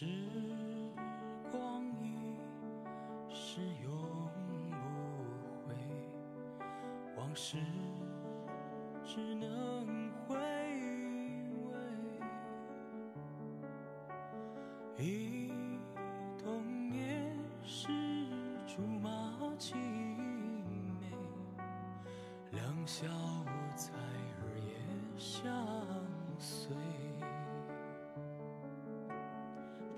时光一逝永不回，往事只能回味。忆童年时竹马青梅，两小无猜日夜相随。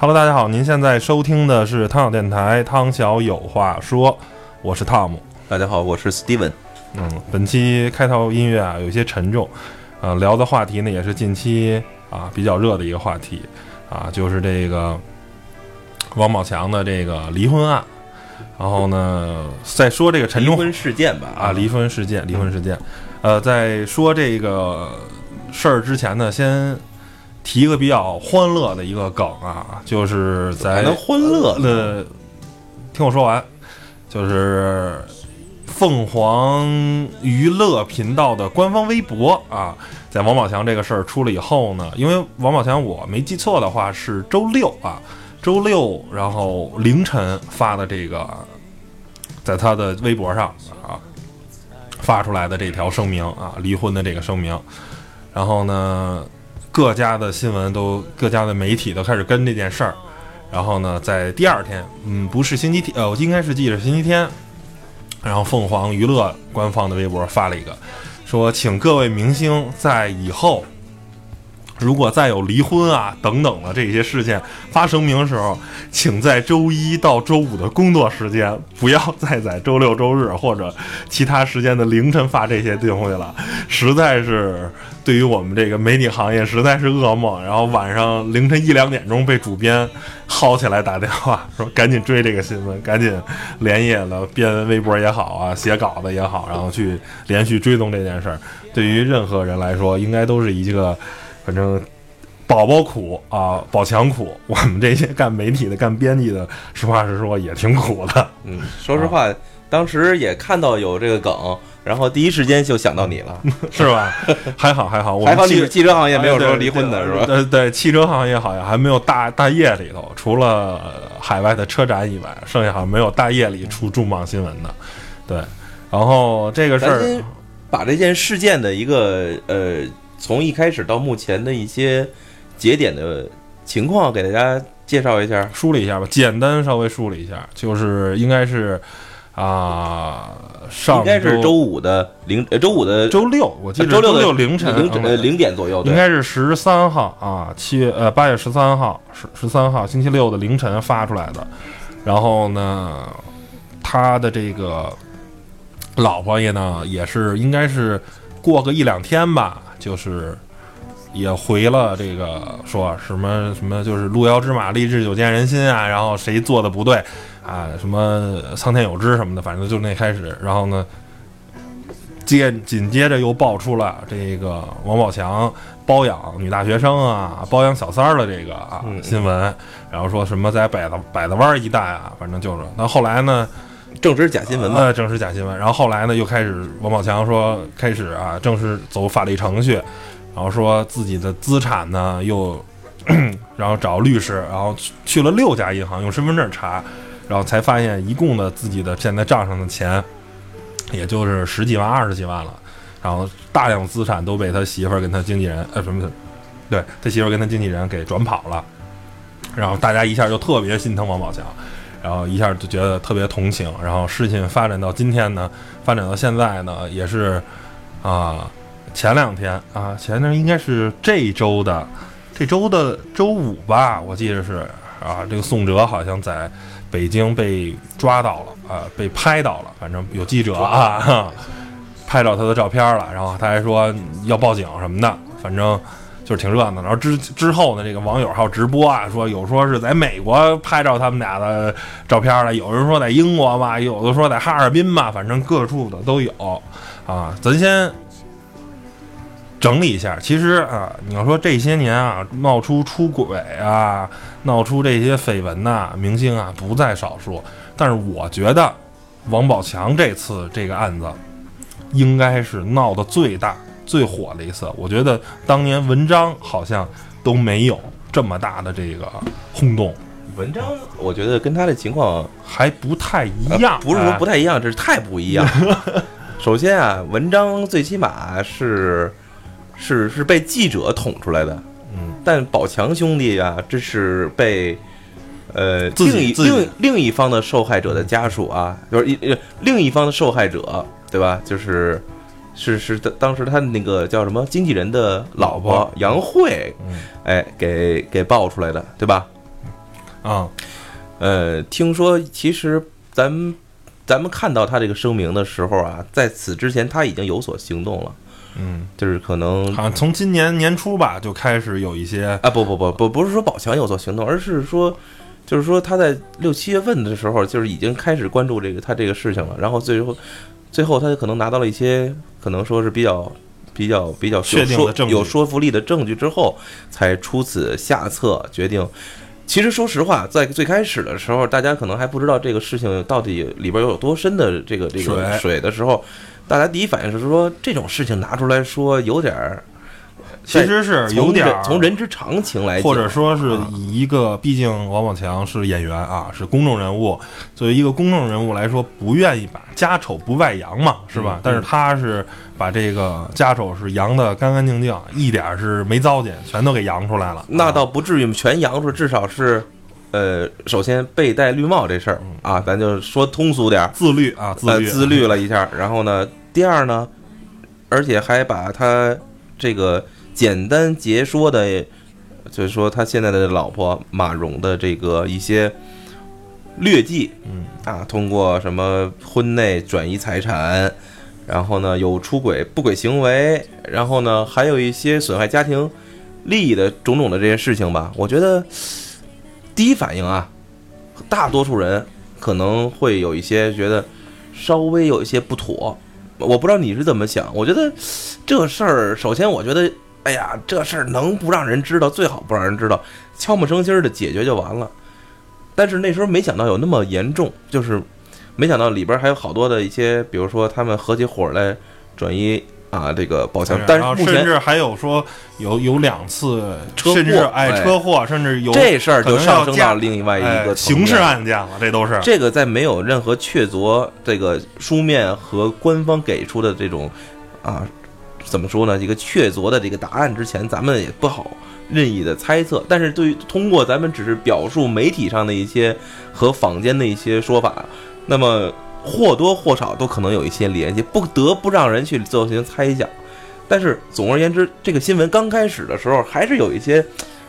Hello，大家好，您现在收听的是汤小电台，汤小有话说，我是汤姆。大家好，我是 Steven。嗯，本期开头音乐啊有一些沉重，呃，聊的话题呢也是近期啊比较热的一个话题啊，就是这个王宝强的这个离婚案。然后呢，在说这个沉重离婚事件吧，啊，离婚事件，离婚事件。呃，在说这个事儿之前呢，先提一个比较欢乐的一个梗啊，就是在能欢乐的呃，听我说完，就是凤凰娱乐频道的官方微博啊，在王宝强这个事儿出了以后呢，因为王宝强我没记错的话是周六啊，周六然后凌晨发的这个，在他的微博上啊发出来的这条声明啊，离婚的这个声明，然后呢，各家的新闻都各家的媒体都开始跟这件事儿。然后呢，在第二天，嗯，不是星期天，呃，我应该是记着星期天，然后凤凰娱乐官方的微博发了一个，说请各位明星在以后，如果再有离婚啊等等的这些事件发声明的时候，请在周一到周五的工作时间，不要再在周六周日或者其他时间的凌晨发这些东西了，实在是对于我们这个媒体行业实在是噩梦。然后晚上凌晨一两点钟被主编薅起来打电话，说赶紧追这个新闻，赶紧连夜的编微博也好啊，写稿子也好，然后去连续追踪这件事儿。对于任何人来说，应该都是一个，反正宝宝苦啊，宝强苦。我们这些干媒体的、干编辑的，实话实说也挺苦的。嗯，说实话，当时也看到有这个梗，然后第一时间就想到你了。是吧？还好还好，我还好们汽你汽车行业没有说离婚的是吧？对对，汽车行业好像还没有大大夜里头，除了呃海外的车展以外，剩下好像没有大夜里出重磅新闻的。对，然后这个事儿把这件事件的一个呃，从一开始到目前的一些节点的情况给大家介绍一下。梳理一下吧，简单稍微梳理一下，就是应该是啊、上应该是周五的零，呃，周五的周六，我记得周六的六凌晨嗯零呃零点左右，应该是十三号啊，七月呃八月十三号，十十三号星期六的凌晨发出来的。然后呢，他的这个老婆也呢，也是应该是过个一两天吧，就是也回了这个说什么什么，就是路遥知马力，日久见人心啊，然后谁做的不对啊，什么苍天有知什么的，反正就那开始，然后呢，接紧接着又爆出了这个王宝强包养女大学生啊，包养小三儿的这个啊新闻，然后说什么在百子百子湾一带啊，反正就是，那后来呢？正是假新闻嘛。呃，正是假新闻。然后后来呢，又开始王宝强说开始啊，正式走法律程序，然后说自己的资产呢又，然后找律师，然后去了六家银行用身份证查，然后才发现一共的自己的现在账上的钱，也就是十几万、二十几万了。然后大量资产都被他媳妇儿跟他经纪人，呃，什么的，对他媳妇儿跟他经纪人给转跑了。然后大家一下就特别心疼王宝强。然后一下就觉得特别同情，然后事情发展到今天呢，发展到现在呢，也是啊、前两天啊，前天应该是这周的这周的周五吧，我记得是啊，这个宋哲好像在北京被抓到了啊，被拍到了，反正有记者啊 拍到他的照片了，然后他还说要报警什么的，反正。就是挺热闹，然后之之后呢，这个网友还有直播啊，说有说是在美国拍照他们俩的照片了，有人说在英国嘛，有的说在哈尔滨嘛，反正各处的都有啊。咱先整理一下，其实啊，你要说这些年啊，闹出出轨啊，闹出这些绯闻呐、明星啊不在少数，但是我觉得王宝强这次这个案子应该是闹得最大。最火的一次，我觉得当年文章好像都没有这么大的这个轰动，文章我觉得跟他的情况还不太一样。呃不是说不太太一样，这是太不一样。首先啊，文章最起码是是是被记者捅出来的，嗯，但宝强兄弟啊，这是被呃另一另另一方的受害者的家属啊，就是一呃另一方的受害者，对吧？就是是是当当时他那个叫什么经纪人的老婆杨慧，嗯。哎，给给爆出来的，对吧？啊，呃，听说其实咱们咱们看到他这个声明的时候啊，在此之前他已经有所行动了，嗯，就是可能好像从今年年初吧就开始有一些啊，不不不不，不是说宝强有所行动，而是说，就是说他在六七月份的时候，就是已经开始关注这个他这个事情了，然后最后最后他可能拿到了一些可能说是比较。比较比较说证据有说服力的证据之后，才出此下策，决定。其实说实话，在最开始的时候，大家可能还不知道这个事情到底里边有多深的这个这个水水的时候，大家第一反应是说这种事情拿出来说有点儿，其实是有点从人之常情来讲，或者说是啊以一个，毕竟王宝强是演员啊，是公众人物，作为一个公众人物来说，不愿意把家丑不外扬嘛，是吧？嗯但是他是把这个家丑是扬的干干净净，一点儿是没糟践，全都给扬出来了。啊那倒不至于全扬出，至少是，呃，首先被戴绿帽这事儿啊，咱就说通俗点儿，自律啊，自律，呃自律了一下。然后呢，第二呢，而且还把他这个简单解说的，就是说他现在的老婆马蓉的这个一些劣迹，嗯啊，通过什么婚内转移财产，然后呢有出轨不轨行为，然后呢还有一些损害家庭利益的种种的这些事情吧，我觉得第一反应啊，大多数人可能会有一些觉得稍微有一些不妥。我不知道你是怎么想，我觉得这事儿，首先我觉得，哎呀，这事儿能不让人知道，最好不让人知道，悄没声息儿的解决就完了。但是那时候没想到有那么严重，就是没想到里边还有好多的一些，比如说他们合起伙来转移啊这个宝强，但是目前甚至还有说有有两次车祸甚至哎哎车祸，甚至有这事儿就上升到另外一哎个层刑事案件了，这都是。这个在没有任何确凿这个书面和官方给出的这种啊，怎么说呢？一个确凿的这个答案之前，咱们也不好任意的猜测。但是对于通过咱们只是表述媒体上的一些和坊间的一些说法，那么或多或少都可能有一些联系，不得不让人去进行猜想。但是总而言之，这个新闻刚开始的时候，还是有一些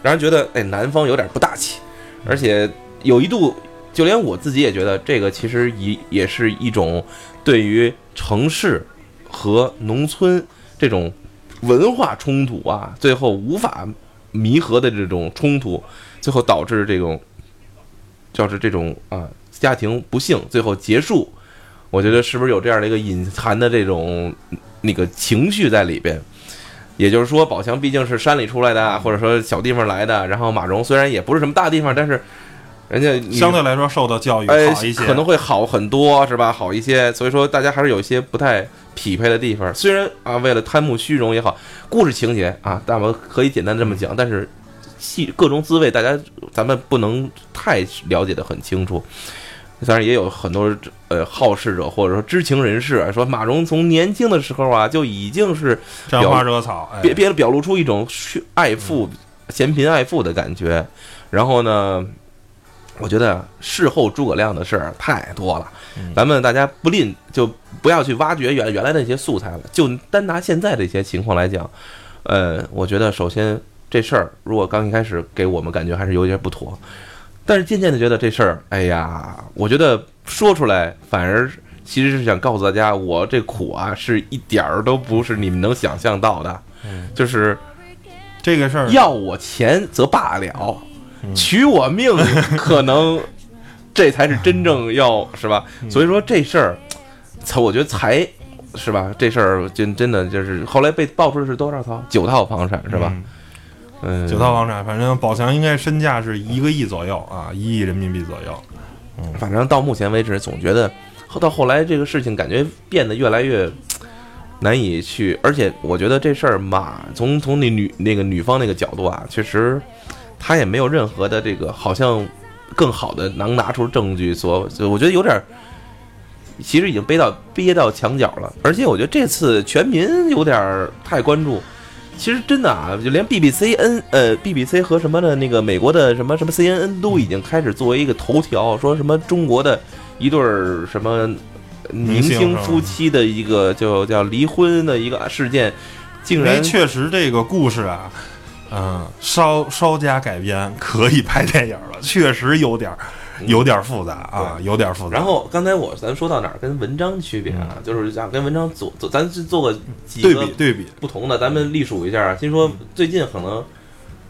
让人觉得，哎，男方有点不大气，而且有一度就连我自己也觉得，这个其实也也是一种对于城市和农村这种文化冲突啊，最后无法弥合的这种冲突，最后导致这种就是这种啊家庭不幸最后结束。我觉得是不是有这样的一个隐含的这种那个情绪在里边？也就是说，宝强毕竟是山里出来的，或者说小地方来的。然后马蓉虽然也不是什么大地方，但是人家相对来说受到教育哎好一些，可能会好很多，是吧？好一些。所以说，大家还是有一些不太匹配的地方。虽然啊，为了贪慕虚荣也好，故事情节啊，但我们可以简单这么讲，但是细各种滋味，大家咱们不能太了解的很清楚。当然也有很多呃好事者或者说知情人士啊说，马蓉从年轻的时候啊就已经是沾花惹草，哎别别表露出一种去爱富、嫌贫爱富的感觉。然后呢，我觉得事后诸葛亮的事儿太多了，嗯咱们大家不吝就不要去挖掘原原来的那些素材了，就单拿现在这些情况来讲，呃，我觉得首先这事儿如果刚一开始给我们感觉还是有点不妥，但是渐渐的觉得这事儿，哎呀，我觉得说出来反而。其实是想告诉大家，我这苦啊，是一点儿都不是你们能想象到的，嗯就是这个事儿要我钱则罢了，嗯取我命可能这才是真正要是吧？嗯所以说这事儿，才我觉得才是吧？这事儿真真的就是后来被爆出的是多少套？九套房产是吧？嗯嗯，九套房产，反正宝强应该身价是一个亿左右啊，一亿人民币左右。反正到目前为止，总觉得后到后来这个事情感觉变得越来越难以去，而且我觉得这事儿嘛，从从那女那个女方那个角度啊，确实他也没有任何的这个好像更好的能拿出证据所，所以我觉得有点。其实已经憋到憋到墙角了，而且我觉得这次全民有点太关注。其实真的啊，就连 BBC N 呃 BBC 和什么的那个美国的什么什么 CNN 都已经开始作为一个头条，说什么中国的一对儿什么明星夫妻的一个就叫离婚的一个事件，竟然确实这个故事啊，嗯，稍稍加改编可以拍电影了，确实有点儿有点儿复杂啊，有点儿复杂。然后刚才我咱说到哪儿跟文章区别啊，就是想跟文章做做，咱是做个几对比对比，不同的，咱们隶属一下。先说最近可能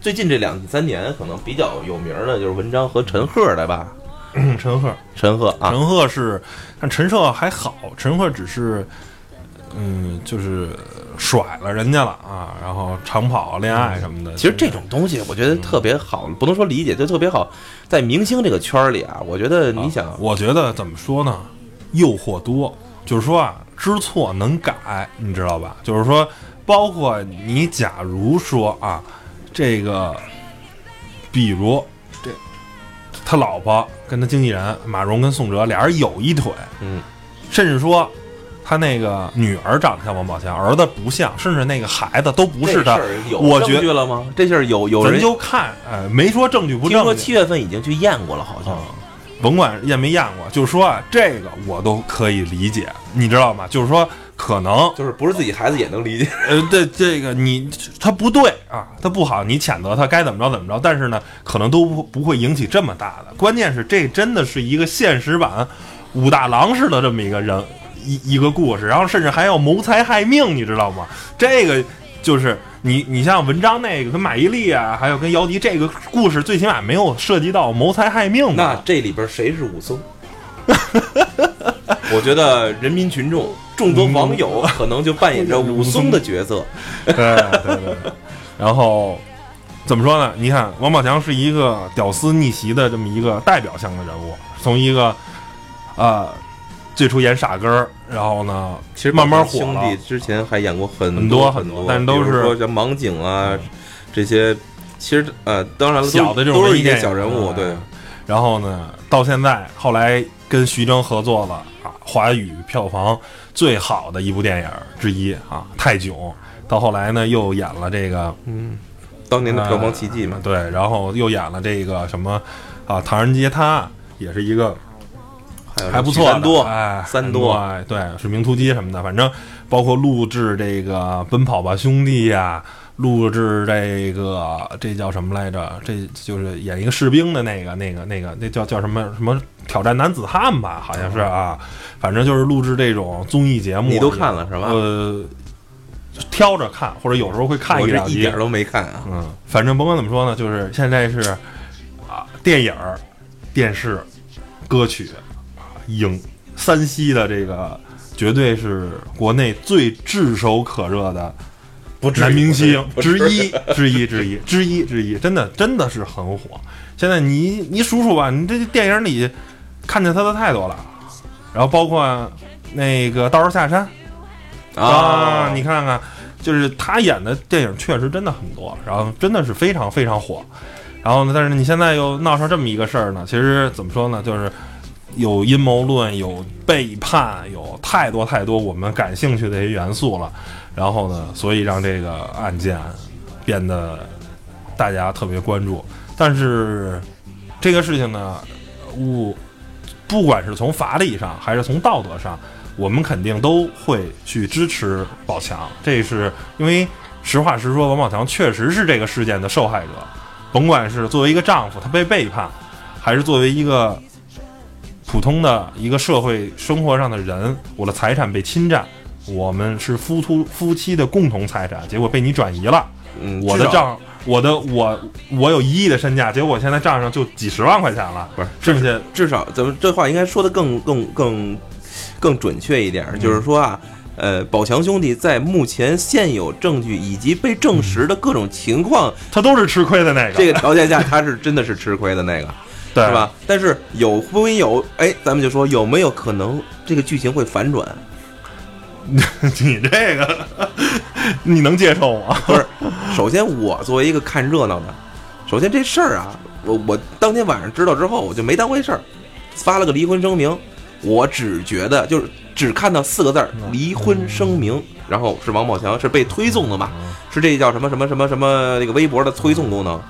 最近这两三年可能比较有名的就是文章和陈赫的吧，嗯陈赫，陈赫啊，陈赫是，但陈赫还好，陈赫只是，嗯，就是甩了人家了啊，然后长跑、恋爱什么的。其实这种东西我觉得特别好，不能说理解，就特别好。在明星这个圈儿里啊，我觉得你想，我觉得怎么说呢？诱惑多，就是说啊，知错能改，你知道吧？就是说，包括你，假如说啊，这个，比如这他老婆跟他经纪人马蓉跟宋哲俩人有一腿，嗯，甚至说他那个女儿长得像王宝强，儿子不像，甚至那个孩子都不是他我觉得了吗？这事儿有有人就看，哎，没说证据不听说。七月份已经去验过了，好像啊，甭管验没验过，就是说啊，这个我都可以理解，你知道吗？就是说，可能就是不是自己孩子也能理解。呃，对这个你他不对啊，他不好，你谴责他该怎么着怎么着，但是呢，可能都不不会引起这么大的。关键是这真的是一个现实版武大郎似的这么一个人一一个故事，然后甚至还要谋财害命，你知道吗？这个就是你你像文章那个跟马伊琍啊，还有跟姚笛这个故事，最起码没有涉及到谋财害命那。这里边谁是武松？我觉得人民群众、众多网友可能就扮演着武松的角色。对对对。然后怎么说呢？你看王宝强是一个屌丝逆袭的这么一个代表性的人物，从一个呃最初演傻根儿，然后呢，其实慢慢火了兄弟之前还演过很很多很多，但是都是说像盲井啊这些。其实呃，当然了，小的这种都是一些小人物，啊对。然后呢，到现在后来跟徐峥合作了啊，华语票房最好的一部电影之一啊，《泰囧》。到后来呢，又演了这个嗯，当年的票房奇迹嘛呃。对，然后又演了这个什么啊，《唐人街探案》，也是一个还有还不错三多，哎，三多哎，对，是名突击什么的，反正包括录制这个《奔跑吧兄弟》呀，录制这个这叫什么来着？这就是演一个士兵的那个那个那个那叫叫什么什么挑战男子汉吧，好像是啊，反正就是录制这种综艺节目，你都看了是吧呃，挑着看，或者有时候会看我这两集。一点都没看啊。嗯，反正甭管怎么说呢，就是现在是啊，电影、电视、歌曲、啊影山西的这个，绝对是国内最炙手可热的男明星之一，之一，之一，之一，之一，真的真的是很火。现在你你数数吧，你这电影里看见他的太多了，然后包括那个《道士下山》啊，你看看，就是他演的电影确实真的很多，然后真的是非常非常火。然后呢，但是你现在又闹上这么一个事儿呢，其实怎么说呢，就是有阴谋论，有背叛，有太多太多我们感兴趣的一些元素了。然后呢，所以让这个案件变得大家特别关注。但是这个事情呢，我不管是从法理上还是从道德上，我们肯定都会去支持宝强。这是因为实话实说，王宝强确实是这个事件的受害者。甭管是作为一个丈夫他被背叛，还是作为一个普通的一个社会生活上的人，我的财产被侵占，我们是夫夫夫妻的共同财产，结果被你转移了。嗯，我的账，我的我我有一亿的身价，结果我现在账上就几十万块钱了，不是剩下至少咱们这话应该说的更更更更准确一点，嗯。就是说啊，呃，宝强兄弟在目前现有证据以及被证实的各种情况他都是吃亏的那个，这个条件下，他是真的是吃亏的那个，对是？吧？但是有不有？哎，咱们就说有没有可能这个剧情会反转？你这个你能接受吗？不是，首先我作为一个看热闹的，首先这事儿啊，我我当天晚上知道之后，我就没当回事儿，发了个离婚声明。我只觉得就是只看到四个字儿“离婚声明”，然后是王宝强是被推送的嘛，是这叫什么什么什么什么那个微博的推送功能。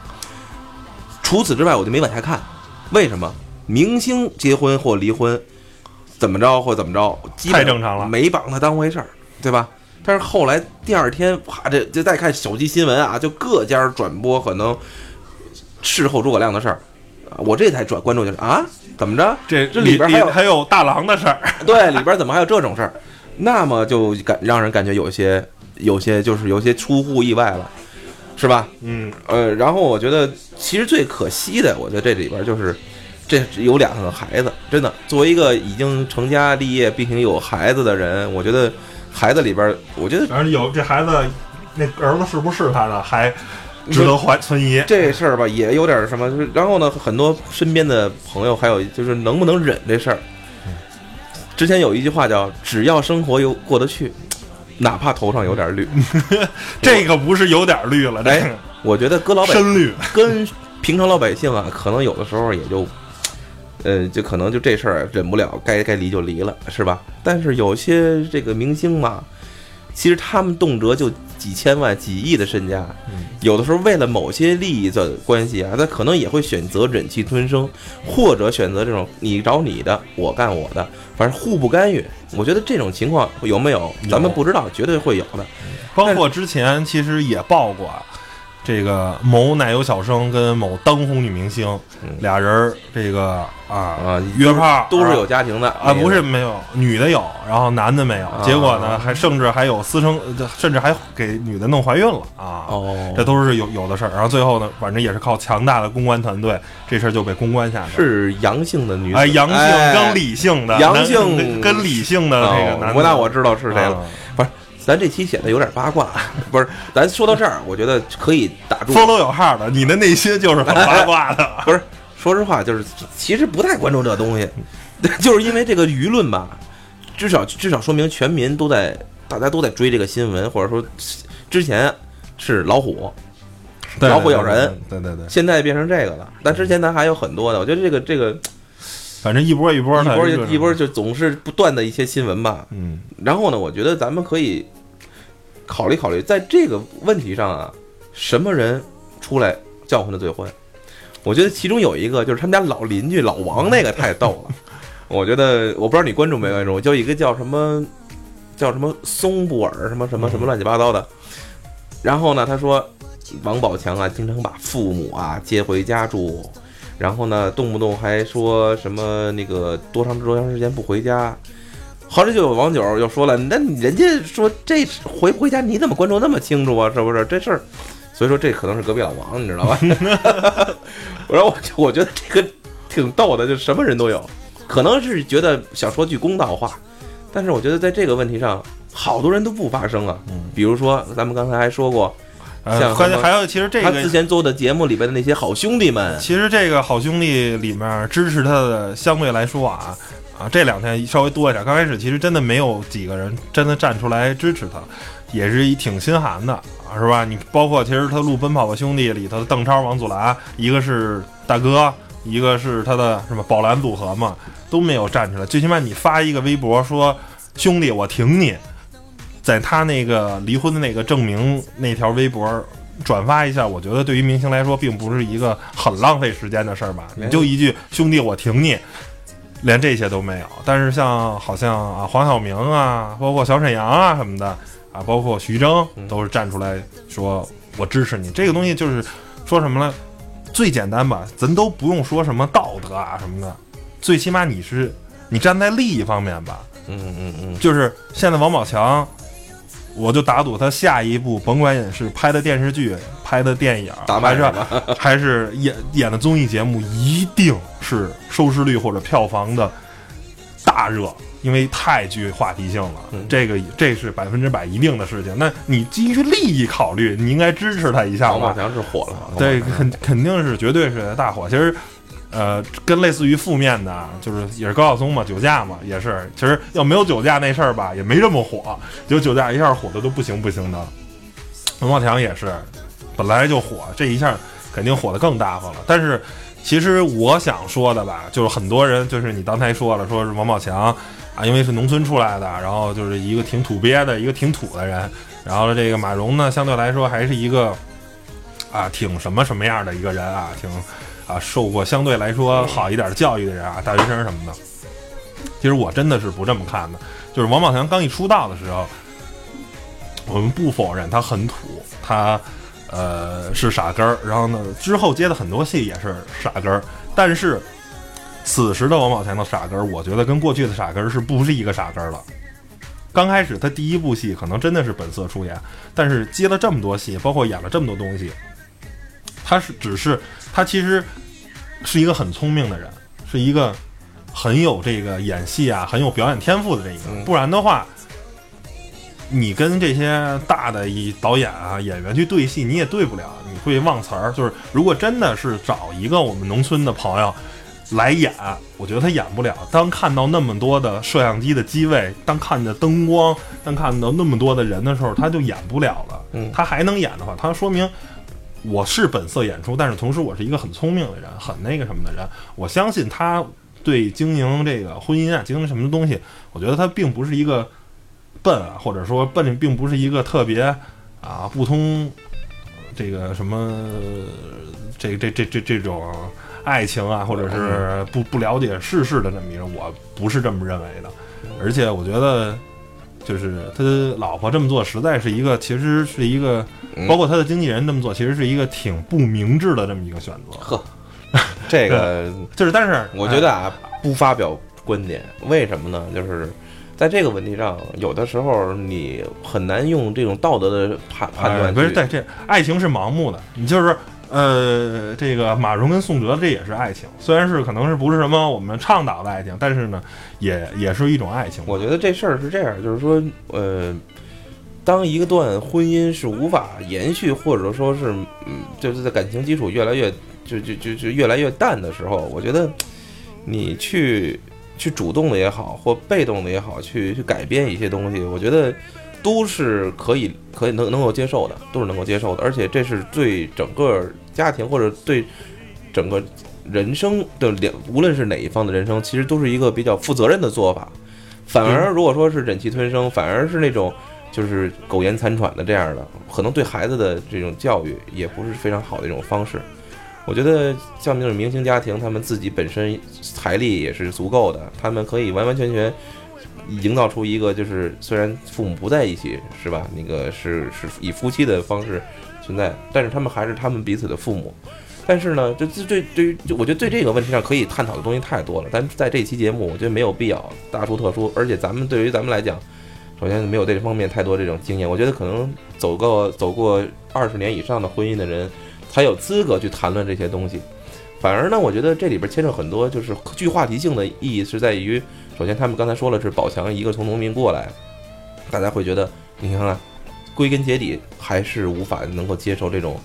除此之外，我就没往下看。为什么？明星结婚或离婚，怎么着或怎么着，基本太正常了没把他当回事儿，对吧？但是后来第二天，啪，这这再看手机新闻啊，就各家转播可能事后诸葛亮的事儿，啊我这才转关注就是啊，怎么着？这这里边还有还有大郎的事儿，对，里边怎么还有这种事儿？那么就感让人感觉有些有些就是有些出乎意外了，是吧？嗯，呃，然后我觉得其实最可惜的，我觉得这里边就是这有两个孩子，真的作为一个已经成家立业并且有孩子的人，我觉得孩子里边，我觉得反正有这孩子，那儿子是不是他的，还值得怀存疑。这事儿吧也有点什么，就是然后呢，很多身边的朋友还有就是能不能忍这事儿。之前有一句话叫“只要生活有过得去，哪怕头上有点绿 这个不是有点绿了，这哎”。我觉得搁老百深绿。跟平常老百姓啊，可能有的时候也就，呃，就可能就这事儿忍不了，该该离就离了，是吧？但是有些这个明星嘛，其实他们动辄就几千万、几亿的身家，有的时候为了某些利益的关系啊，他可能也会选择忍气吞声，或者选择这种你找你的，我干我的，反正互不干预。我觉得这种情况有没有，咱们不知道，绝对会有的。包括之前其实也报过啊，这个某奶油小生跟某当红女明星嗯俩人儿这个啊啊，约炮都是有家庭的啊，不是没有女的有，然后男的没有，结果呢还甚至还有私生，呃甚至还给女的弄怀孕了啊。哦，这都是有有的事儿，然后最后呢，反正也是靠强大的公关团队，这事儿就被公关下来了。是阳性的女子，哎，阳性哎跟理性的，阳性跟理性的这个男那我知道是谁了。咱这期显得有点八卦，不是？咱说到这儿，我觉得可以打住。风楼有号的，你的内心就是很八卦的。不是，说实话，就是其实不太关注这东西，就是因为这个舆论吧，至少至少说明全民都在，大家都在追这个新闻，或者说之前是老虎，老虎咬人，对对对，现在变成这个了。但之前咱还有很多的，我觉得这个这个反正一波一波的，一波这个一波，就总是不断的一些新闻吧。嗯，然后呢，我觉得咱们可以考虑考虑，在这个问题上啊，什么人出来叫唤的最欢？我觉得其中有一个就是他们家老邻居老王，那个太逗了。我觉得我不知道你关注没关注，就一个叫什么叫什么松布尔什么什么什么乱七八糟的。然后呢，他说王宝强啊，经常把父母啊接回家住，然后呢，动不动还说什么那个多长多长时间不回家。后来就有网友又说了，那人家说这回不回家你怎么关注那么清楚啊？是不是这事儿？所以说这可能是隔壁老王，你知道吧？然 后我就我觉得这个挺逗的，就什么人都有，可能是觉得想说句公道话，但是我觉得在这个问题上，好多人都不发声啊。嗯比如说咱们刚才还说过，呃，像关键还有，其实这个他之前做的节目里边的那些好兄弟们，其实这个好兄弟里面支持他的相对来说啊啊，这两天稍微多一点。刚开始其实真的没有几个人真的站出来支持他，也是一挺心寒的啊，是吧？你包括其实他录《奔跑吧兄弟》里头的邓超、王祖蓝，一个是大哥，一个是他的什么宝蓝组合嘛，都没有站出来。最起码你发一个微博说兄弟我挺你，在他那个离婚的那个证明那条微博转发一下，我觉得对于明星来说，并不是一个很浪费时间的事儿吧？你就一句“兄弟，我挺你”，连这些都没有。但是像好像啊黄晓明啊，包括小沈阳啊什么的啊，包括徐峥嗯都是站出来说“我支持你”。这个东西就是说什么呢？最简单吧，咱都不用说什么道德啊什么的，最起码你是你站在利益方面吧。嗯嗯嗯，就是现在王宝强，我就打赌他下一部甭管演是拍的电视剧、拍的电影，打还是麦是吧？还是演演的综艺节目，一定是收视率或者票房的大热，因为太具话题性了。嗯这个这是百分之百一定的事情。那你基于利益考虑，你应该支持他一下吧？王宝强是火了，对，肯肯定是绝对是大火。其实，呃，跟类似于负面的，就是也是高晓松嘛，酒驾嘛，也是。其实要没有酒驾那事儿吧，也没这么火。结果酒驾一下火的都不行不行的。王宝强也是，本来就火，这一下肯定火的更大发了。但是，其实我想说的吧，就是很多人，就是你刚才说了，说是王宝强啊，因为是农村出来的，然后就是一个挺土鳖的，一个挺土的人。然后这个马蓉呢，相对来说还是一个啊，挺什么什么样的一个人啊，挺啊受过相对来说好一点的教育的人啊，大学生什么的。其实我真的是不这么看的，就是王宝强刚一出道的时候，我们不否认他很土，他呃是傻根儿，然后呢之后接的很多戏也是傻根儿，但是此时的王宝强的傻根儿，我觉得跟过去的傻根儿是不是一个傻根儿了。刚开始他第一部戏可能真的是本色出演，但是接了这么多戏，包括演了这么多东西，他是只是他其实是一个很聪明的人，是一个很有这个演戏啊，很有表演天赋的这一个不然的话，你跟这些大的一导演啊演员去对戏，你也对不了，你会忘词儿。就是如果真的是找一个我们农村的朋友。来演，我觉得他演不了。当看到那么多的摄像机的机位，当看着灯光，当看到那么多的人的时候，他就演不了了。嗯他还能演的话，他说明我是本色演出，但是同时我是一个很聪明的人，很那个什么的人。我相信他对经营这个婚姻啊，经营什么东西，我觉得他并不是一个笨啊，或者说笨，并不是一个特别啊不通这个什么这这这这这种爱情啊，或者是不不了解世事的这么一个人，我不是这么认为的。而且我觉得，就是他的老婆这么做，实在是一个，其实是一个，嗯包括他的经纪人这么做，其实是一个挺不明智的这么一个选择。呵，这个 就是，但是我觉得啊，不发表观点，为什么呢？就是在这个问题上，有的时候你很难用这种道德的判判哎断去。不是对这爱情是盲目的，你就是呃，这个马蓉跟宋哲这也是爱情，虽然是可能是不是什么我们倡导的爱情，但是呢，也也是一种爱情。我觉得这事儿是这样，就是说，呃，当一个段婚姻是无法延续，或者说是，嗯，就是在感情基础越来越就就就就越来越淡的时候，我觉得你去去主动的也好，或被动的也好，去去改变一些东西，我觉得都是可以可以能能够接受的，都是能够接受的，而且这是对整个家庭或者对整个人生的两，无论是哪一方的人生，其实都是一个比较负责任的做法。反而如果说是忍气吞声，反而是那种就是苟延残喘的这样的，可能对孩子的这种教育也不是非常好的一种方式。我觉得像那种明星家庭，他们自己本身财力也是足够的，他们可以完完全全营造出一个就是虽然父母不在一起，是吧？那个是是以夫妻的方式存在，但是他们还是他们彼此的父母。但是呢，就就对对于，就我觉得对这个问题上可以探讨的东西太多了。但在这期节目，我觉得没有必要大书特书，而且咱们对于咱们来讲，首先没有这方面太多这种经验。我觉得可能走过走过二十年以上的婚姻的人，才有资格去谈论这些东西。反而呢，我觉得这里边牵扯很多，就是具话题性的意义是在于，首先他们刚才说了是宝强一个从农民过来，大家会觉得，你看看，归根结底还是无法能够接受这种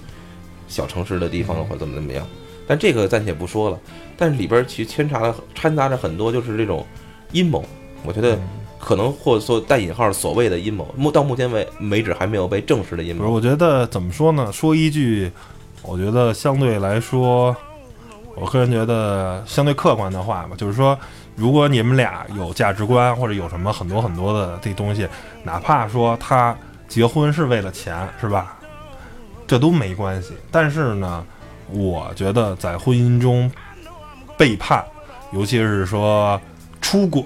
小城市的地方或者怎么怎么样。但这个暂且不说了，但是里边其实牵插了掺杂着很多就是这种阴谋，我觉得可能或者说带引号所谓的阴谋，目到目前为为止还没有被证实的阴谋。我觉得怎么说呢？说一句，我觉得相对来说，我个人觉得相对客观的话吧，就是说，如果你们俩有价值观或者有什么很多很多的这东西，哪怕说他结婚是为了钱，是吧？这都没关系。但是呢，我觉得在婚姻中背叛，尤其是说出轨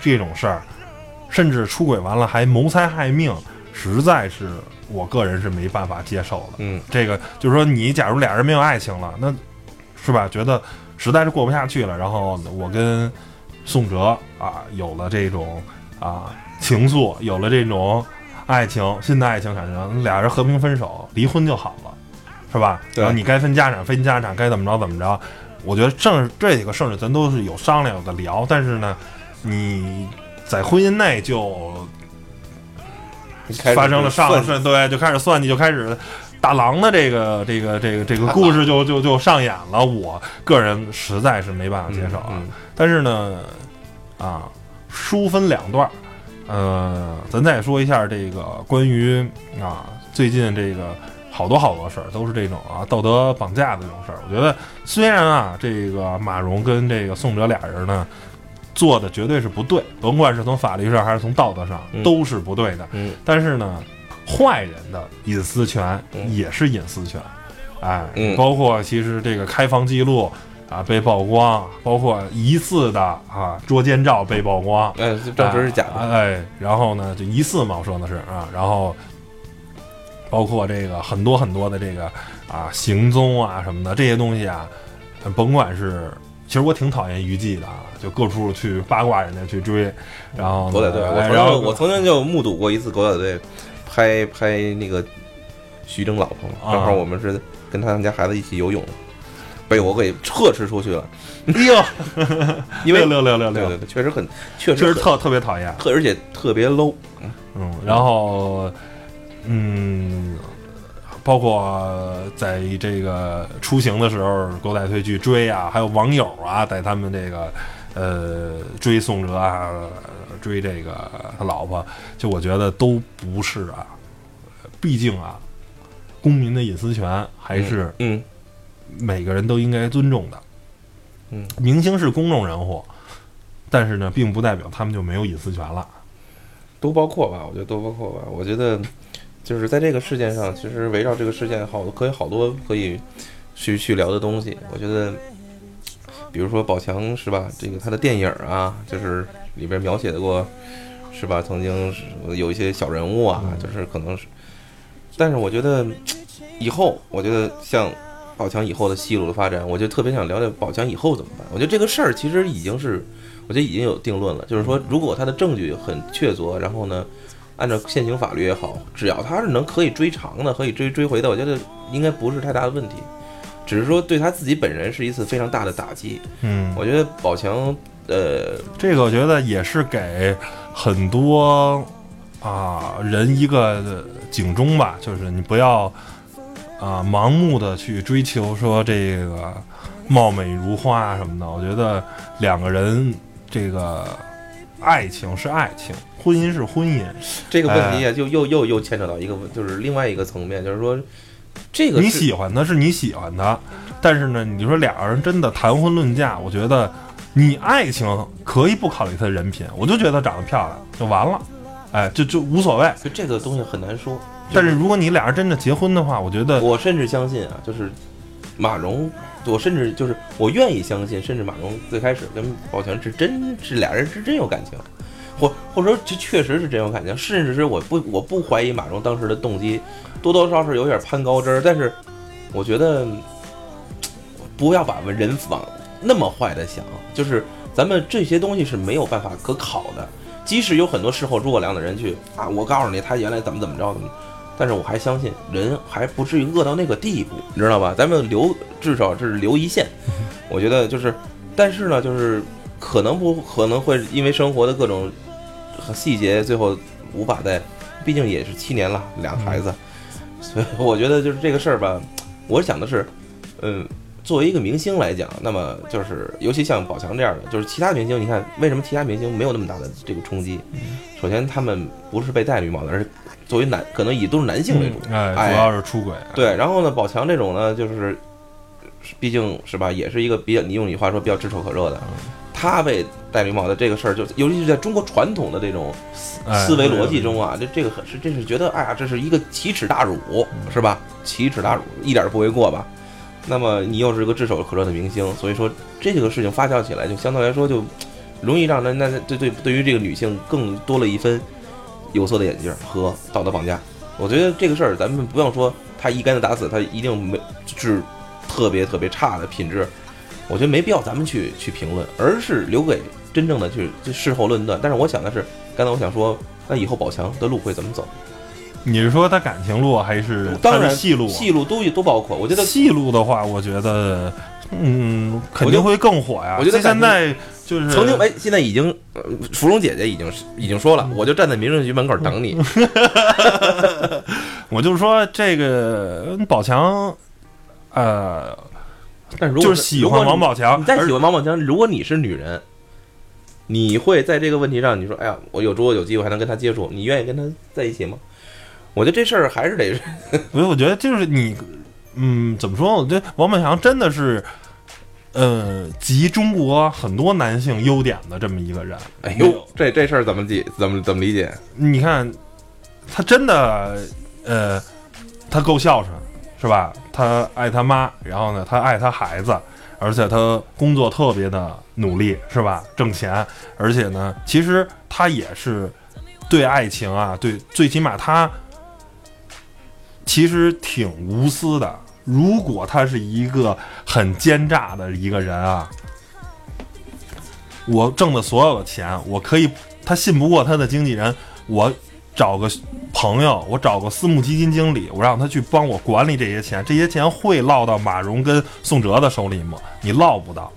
这种事儿，甚至出轨完了还谋财害命，实在是我个人是没办法接受的。嗯，这个就是说，你假如俩人没有爱情了，那是吧？觉得实在是过不下去了，然后我跟宋哲啊有了这种啊情愫，有了这种爱情，新的爱情产生，俩人和平分手，离婚就好了，是吧？对然后你该分家产分家产，该怎么着怎么着。我觉得正这几个事儿咱都是有商量有的聊，但是呢，你在婚姻内就发生了上算对，就开始算计，就开始大郎的这个这个这个这个故事就就就上演了。我个人实在是没办法接受啊。嗯嗯但是呢，啊，书分两段儿，呃，咱再说一下这个关于啊最近这个好多好多事儿都是这种啊道德绑架的这种事儿。我觉得虽然啊这个马蓉跟这个宋哲俩人呢。做的绝对是不对，甭管是从法律上还是从道德上，嗯都是不对的。嗯但是呢，坏人的隐私权嗯也是隐私权，哎，嗯包括其实这个开房记录啊被曝光，包括疑似的啊捉奸照被曝光，哎，这证实是假的。啊哎，然后呢就疑似嘛，我说的是啊，然后包括这个很多很多的这个啊行踪啊什么的这些东西啊，甭管是。其实我挺讨厌娱记的啊，就各处去八卦人家去追，然后狗仔队，我曾哎然后经我曾经就目睹过一次狗仔队拍拍那个徐峥老婆，嘛正好我们是跟他们家孩子一起游泳，被我给呵斥出去了，哎呦，因为六六六六六确实很确实特特别讨厌。特，而且特别 low。嗯，然后嗯，包括在这个出行的时候，狗仔队去追啊，还有网友啊，在他们这个呃追宋哲啊，追这个他老婆，就我觉得都不是啊，毕竟啊，公民的隐私权还是嗯每个人都应该尊重的。嗯，明星是公众人物，但是呢，并不代表他们就没有隐私权了。都包括吧，我觉得都包括吧。我觉得就是在这个事件上，其实围绕这个事件好可以好多可以去去聊的东西。我觉得，比如说宝强是吧？这个他的电影啊，就是里边描写的过是吧？曾经是有一些小人物啊，就是可能是，但是我觉得以后，我觉得像。宝强以后的戏路的发展，我就特别想了解宝强以后怎么办。我觉得这个事儿其实已经是，我觉得已经有定论了，就是说，如果他的证据很确凿，然后呢，按照现行法律也好，只要他是能可以追偿的，可以追追回的，我觉得应该不是太大的问题。只是说对他自己本人是一次非常大的打击。嗯，我觉得宝强，呃，这个我觉得也是给很多啊人一个警钟吧，就是你不要啊盲目的去追求说这个貌美如花什么的。我觉得两个人这个爱情是爱情，婚姻是婚姻。这个问题也，就又又又牵扯到一个，就是另外一个层面，就是说，这个你喜欢他是你喜欢的，但是呢，你说俩人真的谈婚论嫁，我觉得你爱情可以不考虑他的人品，我就觉得长得漂亮就完了，哎，就就无所谓。就这个东西很难说。但是如果你俩人真的结婚的话，我觉得我甚至相信啊，就是马蓉，我甚至就是我愿意相信，甚至马蓉最开始跟宝强是真是俩人是真有感情，或或者说这确实是真有感情，甚至是我不我不怀疑马蓉当时的动机，多多少少是有点攀高枝儿，但是我觉得不要把人往那么坏的想，就是咱们这些东西是没有办法可考的。即使有很多事后诸葛亮的人去啊，我告诉你他原来怎么怎么着怎么，但是我还相信人还不至于饿到那个地步，你知道吧？咱们留至少是留一线，我觉得就是，但是呢，就是可能不可能会因为生活的各种和细节，最后无法再，毕竟也是七年了，俩孩子，所以我觉得就是这个事儿吧，我想的是，嗯。作为一个明星来讲，那么就是尤其像宝强这样的，就是其他明星，你看为什么其他明星没有那么大的这个冲击？首先，他们不是被戴绿帽子，而是作为男，可能以都是男性为主，主要是出轨。对。然后呢，宝强这种呢，就是毕竟是吧，也是一个比较，你用你话说比较炙手可热的。他被戴绿帽的这个事儿，就尤其是在中国传统的这种思思维逻辑中啊，这这个很是这是觉得，哎呀，这是一个奇耻大辱，是吧？奇耻大辱，一点儿不为过吧？那么你又是个炙手可热的明星，所以说这个事情发酵起来，就相对来说就容易让人那那对对对于这个女性更多了一分有色的眼镜和道德绑架。我觉得这个事儿，咱们不用说他一竿子打死，他一定没是特别特别差的品质。我觉得没必要咱们去去评论，而是留给真正的去去事后论断。但是我想的是，刚才我想说，那以后宝强的路会怎么走？你是说他感情路还是他当然戏路啊？戏路都都包括。我觉得戏路的话，我觉得，嗯，肯定会更火呀。我觉得现在就是曾经哎，现在已经，呃芙蓉姐姐已经是已经说了，我就站在民政局门口等你。我就是说这个宝强，呃，但是如果就是喜欢王宝强，你再喜欢王宝强，如果你是女人，你会在这个问题上，你说，哎呀，我有如果有机会还能跟他接触，你愿意跟他在一起吗？我觉得这事儿还是得，不是，我觉得就是你，嗯，怎么说？我觉得王宝强真的是，呃，集中国很多男性优点的这么一个人。哎呦，这这事儿怎么解怎么怎么理解？你看，他真的，呃，他够孝顺，是吧？他爱他妈，然后呢，他爱他孩子，而且他工作特别的努力，是吧？挣钱，而且呢，其实他也是对爱情啊，对，最起码他其实挺无私的。如果他是一个很奸诈的一个人啊，我挣的所有的钱，我可以，他信不过他的经纪人，我找个朋友，我找个私募基金经理，我让他去帮我管理这些钱，这些钱会落到马蓉跟宋哲的手里吗？你落不到。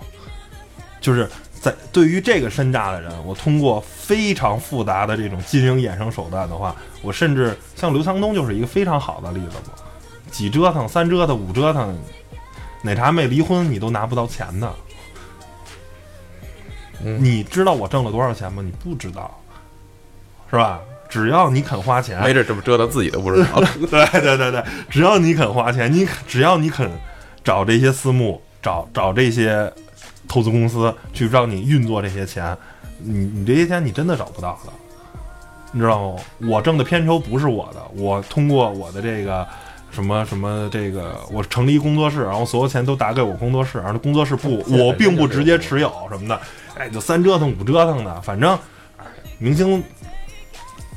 就是在对于这个身价的人，我通过非常复杂的这种经营衍生手段的话，我甚至像刘强东就是一个非常好的例子嘛。几折腾，三折腾，五折腾，奶茶妹离婚你都拿不到钱的。你知道我挣了多少钱吗？你不知道，是吧？只要你肯花钱，没准这么折腾自己都不知道。对对对对，只要你肯花钱，你只要你肯找这些私募，找找这些投资公司去让你运作这些钱，你你这些钱你真的找不到的，你知道吗？我挣的片酬不是我的，我通过我的这个。什么什么这个，我成立工作室，然后所有钱都打给我工作室，然后工作室不，我并不直接持有什么的，哎，就三折腾五折腾的，反正，哎，明星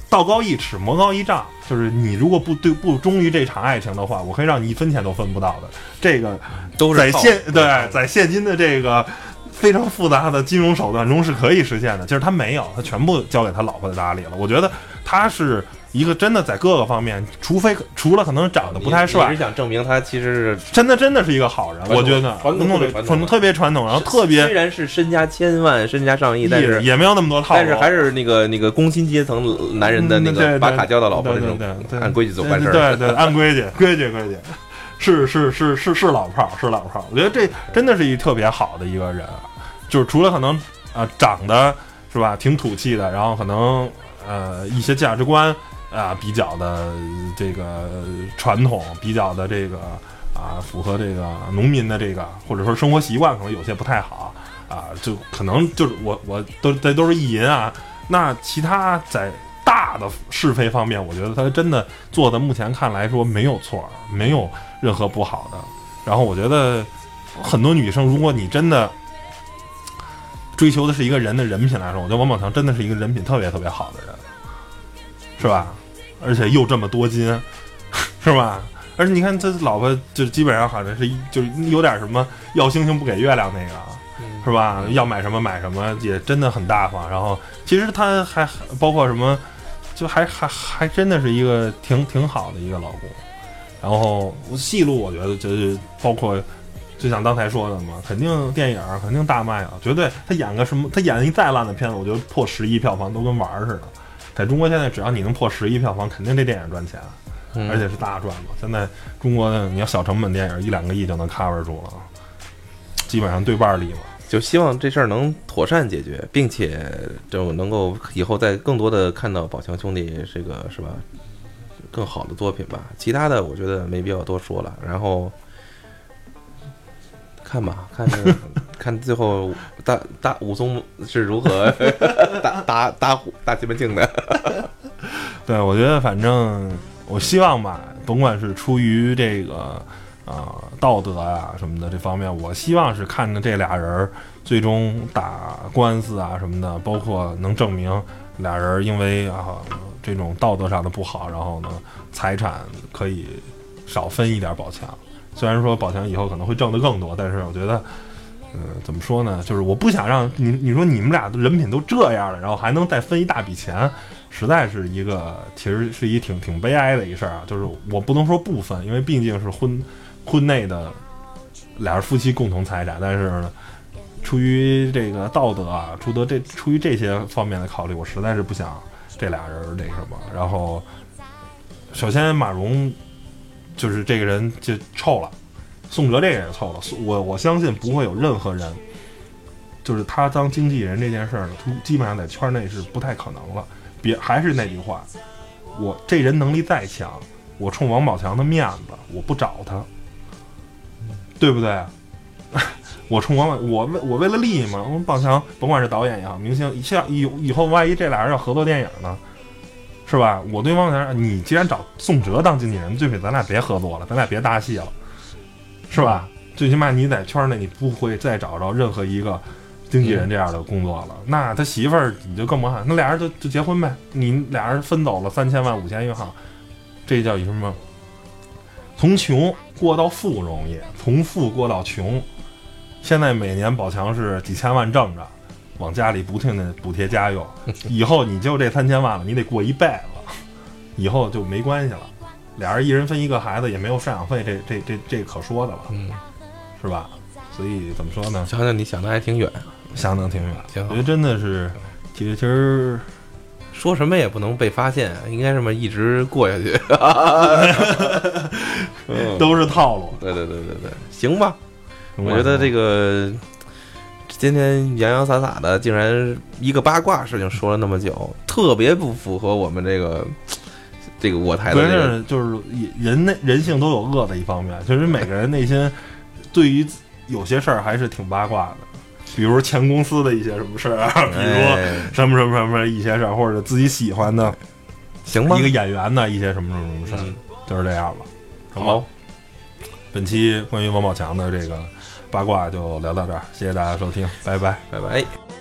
道高一尺，魔高一丈，就是你如果不对不忠于这场爱情的话，我可以让你一分钱都分不到的。这个都是在现对在现今的这个非常复杂的金融手段中是可以实现的，就是他没有，他全部交给他老婆的打理了。我觉得他是一个真的在各个方面，除非除了可能长得不太你帅是，想证明他其实是真的真的是一个好人，我觉得传统传统特别传统，然后特别虽然是身家千万、身家上亿，但是也也没有那么多套路，但是还是那个那个工薪阶层男人的那个把卡交到老婆对那种按规矩走办事儿。对 对，按规矩，规矩规矩，是是是是是老炮儿，是老炮儿。我觉得这真的是一特别好的一个人，就是除了可能啊、长得是吧挺土气的，然后可能呃一些价值观啊、比较的这个传统，比较的这个啊、符合这个农民的这个或者说生活习惯可能有些不太好啊、就可能就是我我都这都是意淫啊。那其他在大的是非方面，我觉得他真的做的目前看来说没有错，没有任何不好的。然后我觉得很多女生，如果你真的追求的是一个人的人品来说，我觉得王宝强真的是一个人品特别特别好的人，是吧？而且又这么多金，是吧？而且你看他老婆就基本上好像是就是有点什么要星星不给月亮那个啊，是吧？要买什么买什么，也真的很大方。然后其实他还包括什么，就还还还真的是一个挺挺好的一个老公。然后戏路我觉得就是包括，就像刚才说的嘛，肯定电影肯定大卖啊，绝对他演个什么，他演一再烂的片子，我觉得破十亿票房都跟玩儿似的。在中国现在只要你能破十亿票房，肯定这电影赚钱。嗯而且是大赚嘛。现在中国的你要小成本电影一两个亿就能 cover 住了，基本上对半儿利嘛。就希望这事儿能妥善解决，并且就能够以后再更多的看到宝强兄弟这个是吧更好的作品吧。其他的我觉得没必要多说了，然后看吧，看着看最后大大武松是如何 打打打虎打西门庆的。对，我觉得反正我希望吧，甭管是出于这个啊、道德啊什么的这方面，我希望是看着这俩人儿最终打官司啊什么的，包括能证明俩人儿因为啊这种道德上的不好，然后呢财产可以少分一点宝强。虽然说宝强以后可能会挣得更多，但是我觉得。嗯，怎么说呢？就是我不想让你，你说你们俩的人品都这样了，然后还能再分一大笔钱，实在是一个，其实是一挺挺悲哀的一事儿啊。就是我不能说不分，因为毕竟是婚婚内的俩人夫妻共同财产，但是呢，出于这个道德啊，出得这出于这些方面的考虑，我实在是不想这俩人那什么。然后，首先马蓉就是这个人就臭了。宋哲这个也臭了，我我相信不会有任何人，就是他当经纪人这件事儿呢，基本上在圈内是不太可能了。别还是那句话，我这人能力再强，我冲王宝强的面子，我不找他，对不对？我冲王宝，我为我为了利益嘛，王宝强甭管是导演也好，明星，像以以后万一这俩人要合作电影呢，是吧？我对王宝强，你既然找宋哲当经纪人，最起咱俩别合作了，咱俩别搭戏了。是吧？最起码你在圈内你不会再找着任何一个经纪人这样的工作了。那他媳妇儿你就更甭喊，那俩人就就结婚呗。你俩人分走了三千万五千也好，这叫一什么？从穷过到富容易，从富过到穷。现在每年宝强是几千万挣着，往家里不停的补贴家用。以后你就这三千万了，你得过一辈子，以后就没关系了。俩人一人分一个孩子，也没有赡养费，这这这这可说的了，嗯，是吧？所以怎么说呢？想想你想的还挺远，想的挺远，挺我觉得真的是，其实其实说什么也不能被发现，应该这么一直过下去。嗯都是套路。对对对对对，行吧。我我觉得这个今天洋洋洒洒的，竟然一个八卦事情说了那么久，特别不符合我们这个这个我台的这个。是就是人那人性都有恶的一方面，就是每个人内心对于有些事儿还是挺八卦的，比如前公司的一些什么事儿啊，比如什么什么什么一些事儿，或者自己喜欢的行吧。一个，演员的一些什么什么什么事儿，嗯。就是这样吧？好，本期关于王宝强的这个八卦就聊到这儿，谢谢大家收听，拜拜。拜拜。